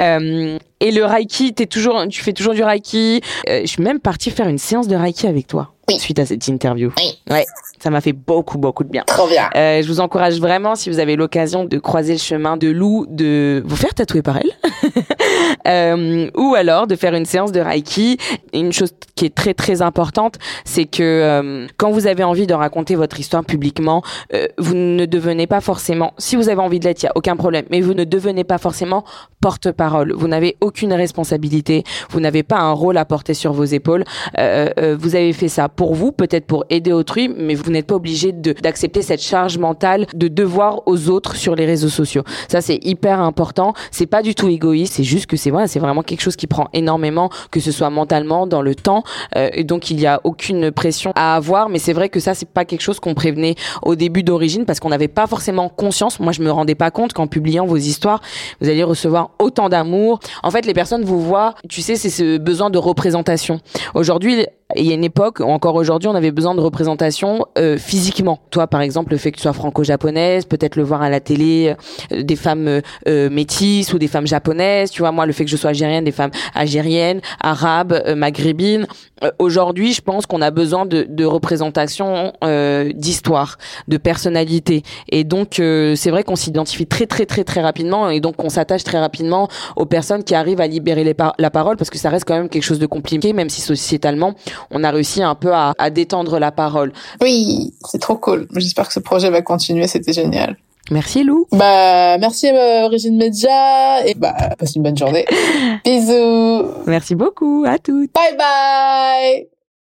Euh, um, Et le Reiki, t'es toujours, tu fais toujours du Reiki. Euh, je suis même partie faire une séance de Reiki avec toi. Oui. Suite à cette interview. Oui. Ouais. Ça m'a fait beaucoup, beaucoup de bien. Trop bien. Euh, je vous encourage vraiment, si vous avez l'occasion de croiser le chemin de Lou, de vous faire tatouer par elle. euh, ou alors de faire une séance de Reiki. Une chose qui est très, très importante, c'est que euh, quand vous avez envie de raconter votre histoire publiquement, euh, vous ne devenez pas forcément, si vous avez envie de l'être, il n'y a aucun problème, mais vous ne devenez pas forcément porte-parole. Vous n'avez aucune responsabilité, vous n'avez pas un rôle à porter sur vos épaules. Euh, euh, vous avez fait ça pour vous, peut-être pour aider autrui, mais vous n'êtes pas obligé d'accepter cette charge mentale de devoir aux autres sur les réseaux sociaux. Ça c'est hyper important. C'est pas du tout égoïste, c'est juste que c'est voilà, c'est vraiment quelque chose qui prend énormément, que ce soit mentalement, dans le temps, euh, et donc il y a aucune pression à avoir. Mais c'est vrai que ça c'est pas quelque chose qu'on prévenait au début d'origine parce qu'on n'avait pas forcément conscience. Moi je me rendais pas compte qu'en publiant vos histoires, vous alliez recevoir autant d'amour. En fait les personnes vous voient, tu sais, c'est ce besoin de représentation. Aujourd'hui il y a une époque, encore aujourd'hui, on avait besoin de représentation euh, physiquement. Toi, par exemple, le fait que tu sois franco-japonaise, peut-être le voir à la télé, euh, des femmes euh, euh, métisses ou des femmes japonaises. Tu vois, moi, le fait que je sois algérienne, des femmes algériennes, arabes, euh, maghrébines. Euh, aujourd'hui, je pense qu'on a besoin de, de représentation d'histoire, de personnalité. Et donc, c'est vrai qu'on s'identifie très, très, très, très rapidement. Et donc, on s'attache très rapidement aux personnes qui arrivent à libérer les par- la parole parce que ça reste quand même quelque chose de compliqué, même si sociétalement, on a réussi un peu à, à détendre la parole. Oui, c'est trop cool. J'espère que ce projet va continuer. C'était génial. Merci Lou. Bah, merci euh, Origine Media et bah, passe une bonne journée. Bisous. Merci beaucoup. À toutes. Bye bye.